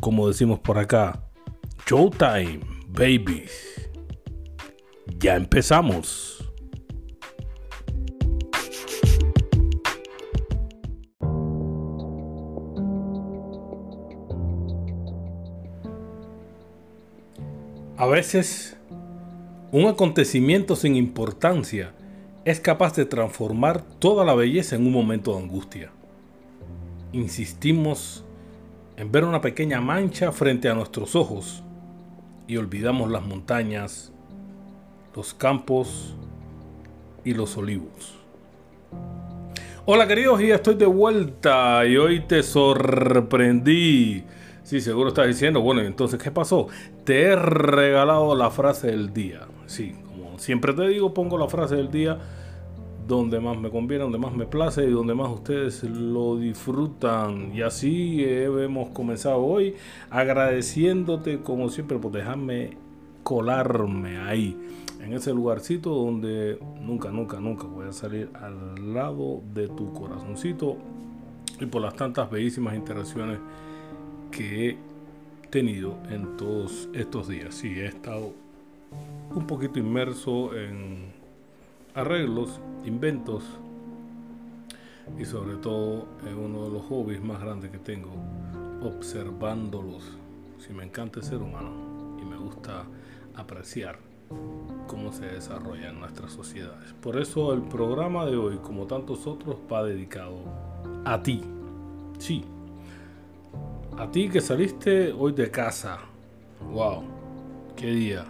como decimos por acá, Showtime, babies. Ya empezamos. A veces, un acontecimiento sin importancia es capaz de transformar toda la belleza en un momento de angustia. Insistimos en ver una pequeña mancha frente a nuestros ojos y olvidamos las montañas, los campos y los olivos. Hola queridos, y estoy de vuelta y hoy te sorprendí. Sí, seguro estás diciendo, bueno, entonces, ¿qué pasó? Te he regalado la frase del día. Sí, como siempre te digo, pongo la frase del día donde más me conviene, donde más me place y donde más ustedes lo disfrutan. Y así hemos comenzado hoy agradeciéndote como siempre por dejarme colarme ahí, en ese lugarcito donde nunca, nunca, nunca voy a salir al lado de tu corazoncito y por las tantas bellísimas interacciones que he tenido en todos estos días. Sí, he estado un poquito inmerso en arreglos, inventos y sobre todo es uno de los hobbies más grandes que tengo, observándolos. Si me encanta el ser humano y me gusta apreciar cómo se desarrolla en nuestras sociedades. Por eso el programa de hoy, como tantos otros, va dedicado a ti. Sí. A ti que saliste hoy de casa. Wow. Qué día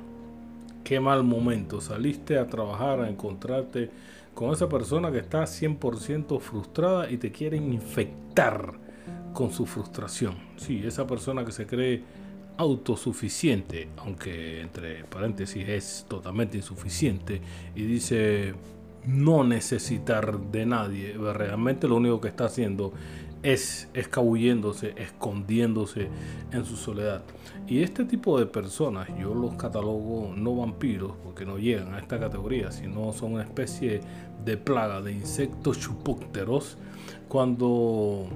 qué mal momento. Saliste a trabajar, a encontrarte con esa persona que está 100% frustrada y te quiere infectar con su frustración. Sí, esa persona que se cree autosuficiente, aunque entre paréntesis es totalmente insuficiente, y dice no necesitar de nadie, realmente lo único que está haciendo es escabulléndose, escondiéndose en su soledad. Y este tipo de personas, yo los catalogo no vampiros, porque no llegan a esta categoría, sino son una especie de plaga de insectos chupócteros, cuando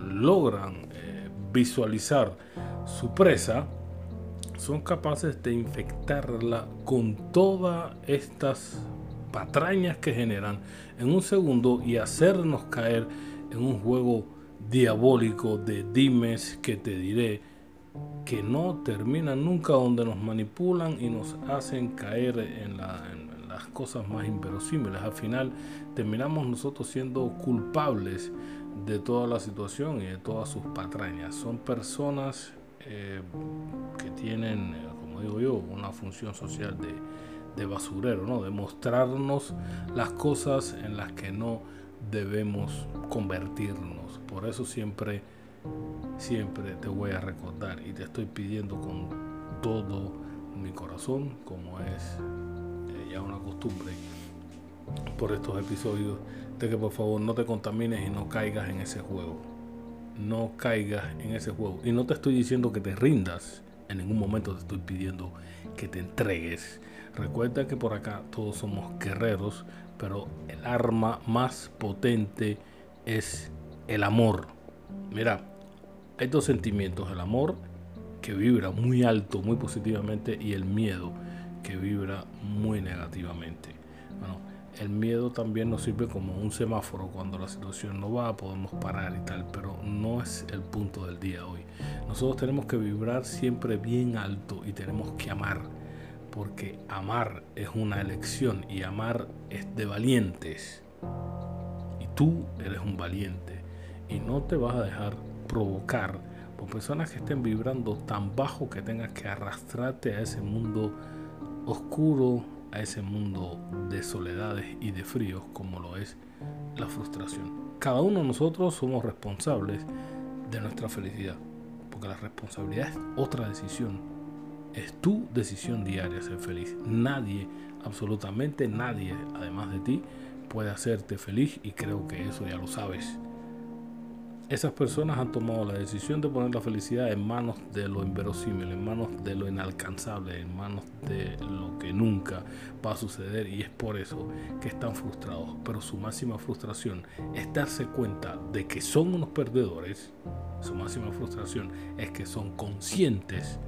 logran eh, visualizar su presa, son capaces de infectarla con todas estas patrañas que generan en un segundo y hacernos caer en un juego diabólico de dimes que te diré que no terminan nunca donde nos manipulan y nos hacen caer en, las cosas más inverosímiles. Al final terminamos nosotros siendo culpables de toda la situación y de todas sus patrañas. Son personas eh, que tienen, eh, como digo yo, una función social de, de basurero, ¿no? de mostrarnos las cosas en las que no debemos convertirnos. Por eso siempre, siempre te voy a recordar y te estoy pidiendo con todo mi corazón, como es eh, ya una costumbre por estos episodios, de que por favor no te contamines y no caigas en ese juego. No caigas en ese juego. Y no te estoy diciendo que te rindas. En ningún momento te estoy pidiendo que te entregues. Recuerda que por acá todos somos guerreros, pero el arma más potente es el amor. Mira, hay dos sentimientos, el amor que vibra muy alto, muy positivamente, y el miedo que vibra muy negativamente. Bueno, el miedo también nos sirve como un semáforo cuando la situación no va, podemos parar y tal, pero no es el punto del día hoy. Nosotros tenemos que vibrar siempre bien alto y tenemos que amar porque amar es una elección y amar es de valientes. Y tú eres un valiente y no te vas a dejar provocar por personas que estén vibrando tan bajo que tengas que arrastrarte a ese mundo oscuro, a ese mundo de soledades y de fríos como lo es la frustración. Cada uno de nosotros somos responsables de nuestra felicidad Porque la responsabilidad es otra decisión. Es tu decisión diaria ser feliz. Nadie, absolutamente nadie, además de ti, puede hacerte feliz y creo que eso ya lo sabes. Esas personas han tomado la decisión de poner la felicidad en manos de lo inverosímil, en manos de lo inalcanzable, en manos de lo que nunca va a suceder y es por eso que están frustrados. Pero su máxima frustración es darse cuenta de que son unos perdedores. Su máxima frustración es que son conscientes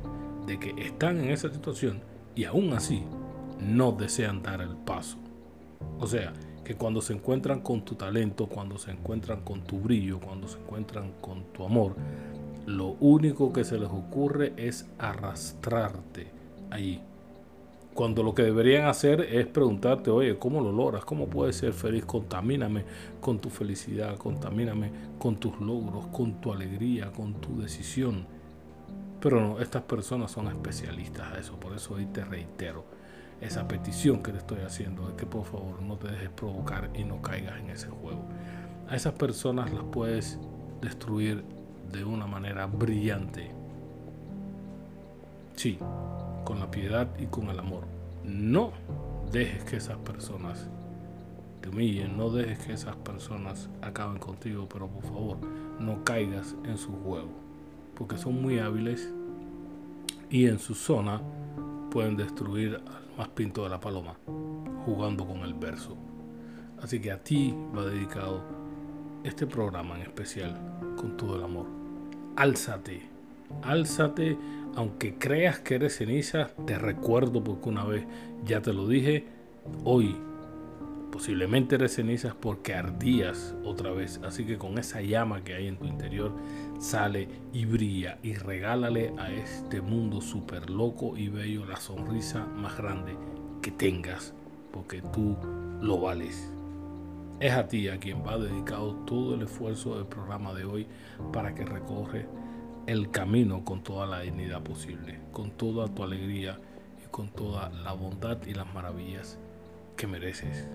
de que están en esa situación y aún así no desean dar el paso. O sea, que cuando se encuentran con tu talento, cuando se encuentran con tu brillo, cuando se encuentran con tu amor, lo único que se les ocurre es arrastrarte ahí. Cuando lo que deberían hacer es preguntarte, oye, ¿cómo lo logras? ¿Cómo puedes ser feliz? Contamíname con tu felicidad, contamíname con tus logros, con tu alegría, con tu decisión. Pero no, estas personas son especialistas a eso, por eso hoy te reitero esa petición que te estoy haciendo de que por favor no te dejes provocar y no caigas en ese juego. A esas personas las puedes destruir de una manera brillante. Sí, con la piedad y con el amor. No dejes que esas personas te humillen, no dejes que esas personas acaben contigo, pero por favor no caigas en su juego, porque son muy hábiles y en su zona pueden destruir más pinto de la paloma, jugando con el verso. Así que a ti va dedicado este programa en especial con todo el amor. Álzate, álzate, aunque creas que eres ceniza, te recuerdo porque una vez ya te lo dije, hoy posiblemente eres cenizas porque ardías otra vez. Así que con esa llama que hay en tu interior, sale y brilla y regálale a este mundo súper loco y bello la sonrisa más grande que tengas, porque tú lo vales. Es a ti a quien va dedicado todo el esfuerzo del programa de hoy para que recorre el camino con toda la dignidad posible, con toda tu alegría y con toda la bondad y las maravillas que mereces.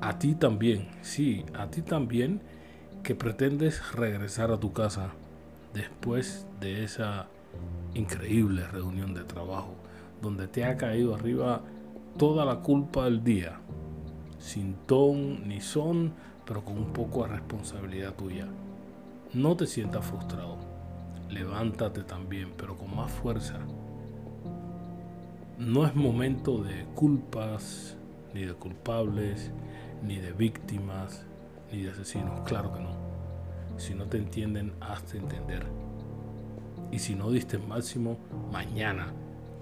A ti también, sí, a ti también que pretendes regresar a tu casa después de esa increíble reunión de trabajo donde te ha caído arriba toda la culpa del día, sin ton ni son, pero con un poco de responsabilidad tuya. No te sientas frustrado, levántate también, pero con más fuerza. No es momento de culpas, ni de culpables, ni de víctimas, ni de asesinos, claro que no. Si no te entienden, hazte entender. Y si no diste el máximo, mañana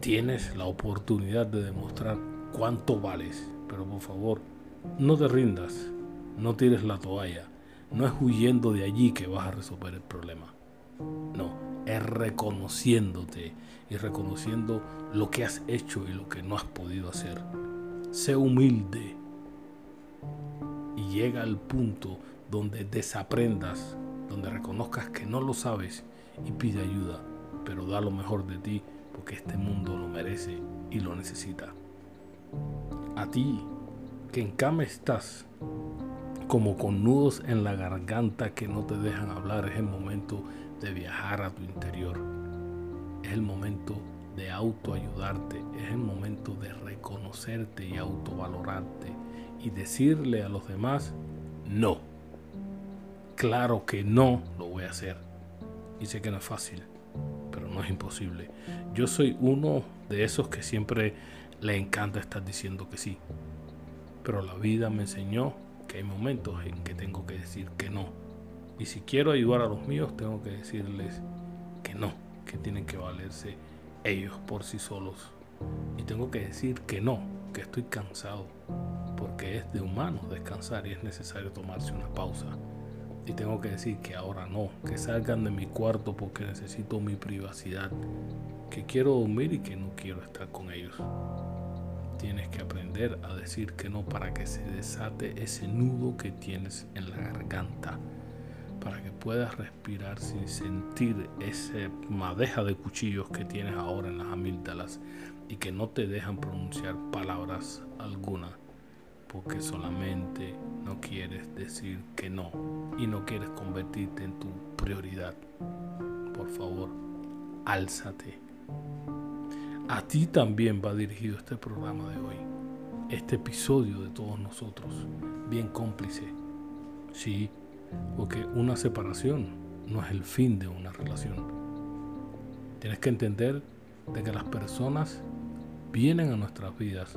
tienes la oportunidad de demostrar cuánto vales. Pero por favor, no te rindas, no tires la toalla. No es huyendo de allí que vas a resolver el problema. No, es reconociéndote y reconociendo lo que has hecho y lo que no has podido hacer. Sé humilde y llega al punto donde desaprendas, donde reconozcas que no lo sabes y pide ayuda, pero da lo mejor de ti porque este mundo lo merece y lo necesita. A ti, que en cama estás, como con nudos en la garganta que no te dejan hablar, es el momento de viajar a tu interior. Es el momento de autoayudarte, es el momento de reconocerte y autovalorarte y decirle a los demás, no. Claro que no lo voy a hacer. Y sé que no es fácil, pero no es imposible. Yo soy uno de esos que siempre le encanta estar diciendo que sí. Pero la vida me enseñó que hay momentos en que tengo que decir que no. Y si quiero ayudar a los míos, tengo que decirles que no, que tienen que valerse ellos por sí solos. Y tengo que decir que no, que estoy cansado, porque es de humano descansar y es necesario tomarse una pausa. Y tengo que decir que ahora no, que salgan de mi cuarto porque necesito mi privacidad, que quiero dormir y que no quiero estar con ellos. Tienes que aprender a decir que no para que se desate ese nudo que tienes en la garganta, para que puedas respirar sin sentir esa madeja de cuchillos que tienes ahora en las amígdalas y que no te dejan pronunciar palabras alguna porque solamente no quieres decir que no y no quieres convertirte en tu prioridad. por favor, álzate. A ti también va dirigido este programa de hoy, este episodio de todos nosotros, bien cómplice. Sí, porque una separación no es el fin de una relación. Tienes que entender de que las personas vienen a nuestras vidas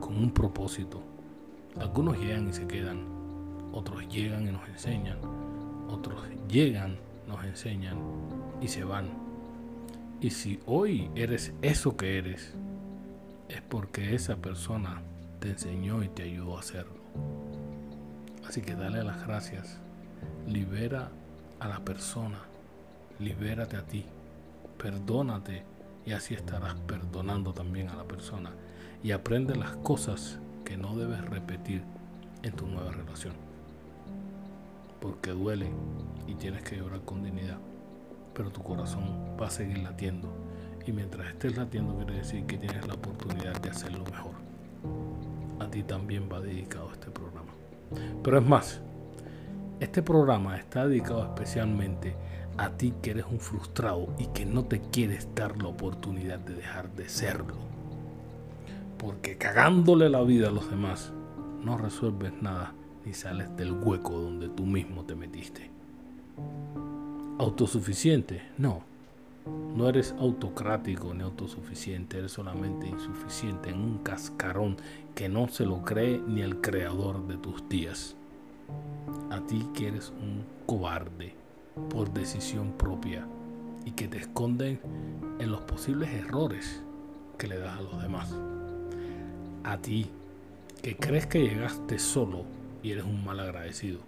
con un propósito. Algunos llegan y se quedan, otros llegan y nos enseñan, otros llegan, nos enseñan y se van y si hoy eres eso que eres, es porque esa persona te enseñó y te ayudó a hacerlo. Así que dale las gracias. Libera a la persona. Libérate a ti. Perdónate y así estarás perdonando también a la persona. Y aprende las cosas que no debes repetir en tu nueva relación. Porque duele y tienes que llorar con dignidad pero tu corazón va a seguir latiendo. Y mientras estés latiendo quiere decir que tienes la oportunidad de hacerlo mejor. A ti también va dedicado este programa. Pero es más, este programa está dedicado especialmente a ti que eres un frustrado y que no te quieres dar la oportunidad de dejar de serlo. Porque cagándole la vida a los demás, no resuelves nada ni sales del hueco donde tú mismo te metiste autosuficiente. No, no eres autocrático ni autosuficiente, eres solamente insuficiente en un cascarón que no se lo cree ni el creador de tus días. A ti que eres un cobarde por decisión propia y que te esconden en los posibles errores que le das a los demás. A ti que crees que llegaste solo y eres un mal agradecido.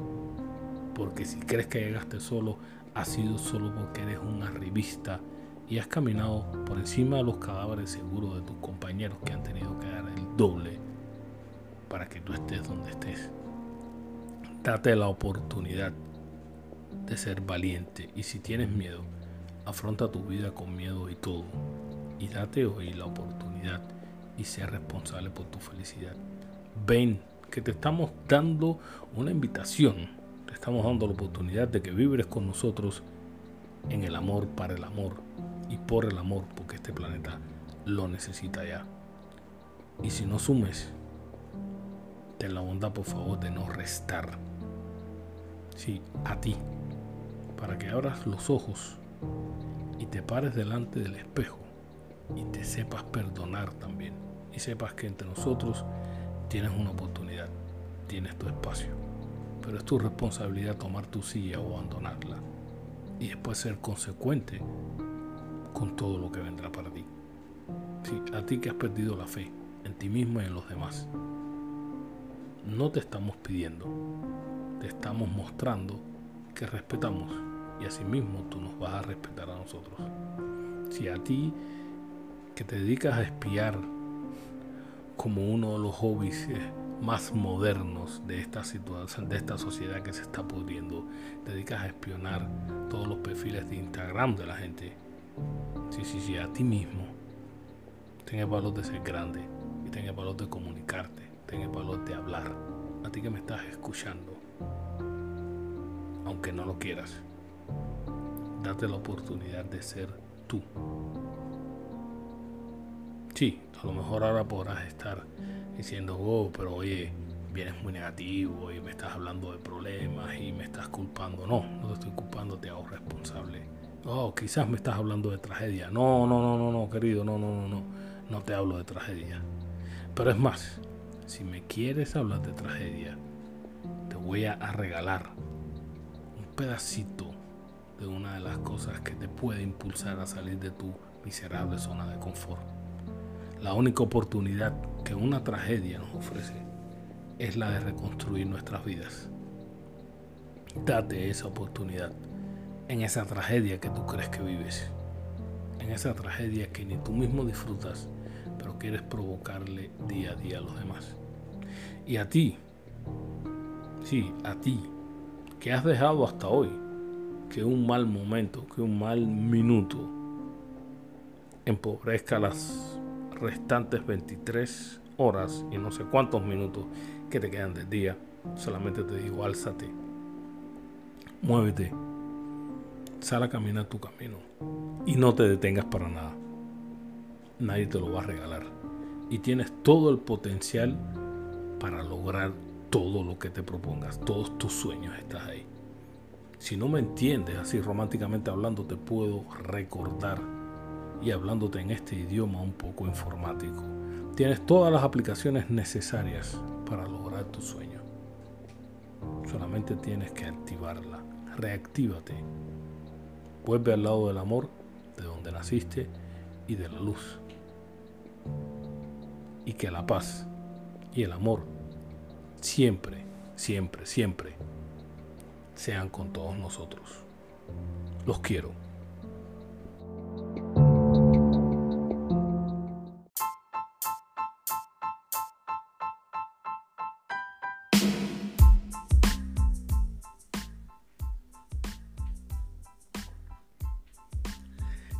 Porque si crees que llegaste solo, ha sido solo porque eres un arribista y has caminado por encima de los cadáveres seguros de tus compañeros que han tenido que dar el doble para que tú estés donde estés. Date la oportunidad de ser valiente y si tienes miedo, afronta tu vida con miedo y todo. Y date hoy la oportunidad y sé responsable por tu felicidad. Ven que te estamos dando una invitación estamos dando la oportunidad de que vibres con nosotros en el amor para el amor y por el amor, porque este planeta lo necesita ya. Y si no sumes, ten la bondad por favor de no restar. Sí, a ti, para que abras los ojos y te pares delante del espejo y te sepas perdonar también. Y sepas que entre nosotros tienes una oportunidad, tienes tu espacio pero es tu responsabilidad tomar tu silla o abandonarla y después ser consecuente con todo lo que vendrá para ti. Sí, a ti que has perdido la fe en ti mismo y en los demás. No te estamos pidiendo, te estamos mostrando que respetamos y asimismo tú nos vas a respetar a nosotros. Si a ti que te dedicas a espiar como uno de los hobbies más modernos de esta situación, de esta sociedad que se está pudriendo. Te dedicas a espionar todos los perfiles de Instagram de la gente. Sí, sí, sí, a ti mismo. Ten el valor de ser grande y ten el valor de comunicarte, ten el valor de hablar. A ti que me estás escuchando, aunque no lo quieras, date la oportunidad de ser tú. Sí, a lo mejor ahora podrás estar diciendo, oh, pero oye, vienes muy negativo y me estás hablando de problemas y me estás culpando. No, no te estoy culpando, te hago responsable. Oh, quizás me estás hablando de tragedia. No, no, no, no, no, querido, no, no, no, no. No te hablo de tragedia. Pero es más, si me quieres hablar de tragedia, te voy a regalar un pedacito de una de las cosas que te puede impulsar a salir de tu miserable zona de confort. La única oportunidad que una tragedia nos ofrece es la de reconstruir nuestras vidas. Date esa oportunidad en esa tragedia que tú crees que vives, en esa tragedia que ni tú mismo disfrutas, pero quieres provocarle día a día a los demás. Y a ti, sí, a ti, que has dejado hasta hoy que un mal momento, que un mal minuto empobrezca las restantes 23 horas y no sé cuántos minutos que te quedan del día. Solamente te digo, álzate, muévete, Sal a caminar tu camino y no te detengas para nada. Nadie te lo va a regalar. Y tienes todo el potencial para lograr todo lo que te propongas. Todos tus sueños estás ahí. Si no me entiendes así románticamente hablando, te puedo recordar y hablándote en este idioma un poco informático. Tienes todas las aplicaciones necesarias para lograr tu sueño. Solamente tienes que activarla. Reactívate. Vuelve al lado del amor, de donde naciste y de la luz. Y que la paz y el amor siempre, siempre, siempre sean con todos nosotros. Los quiero.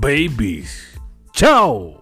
babies. Chao.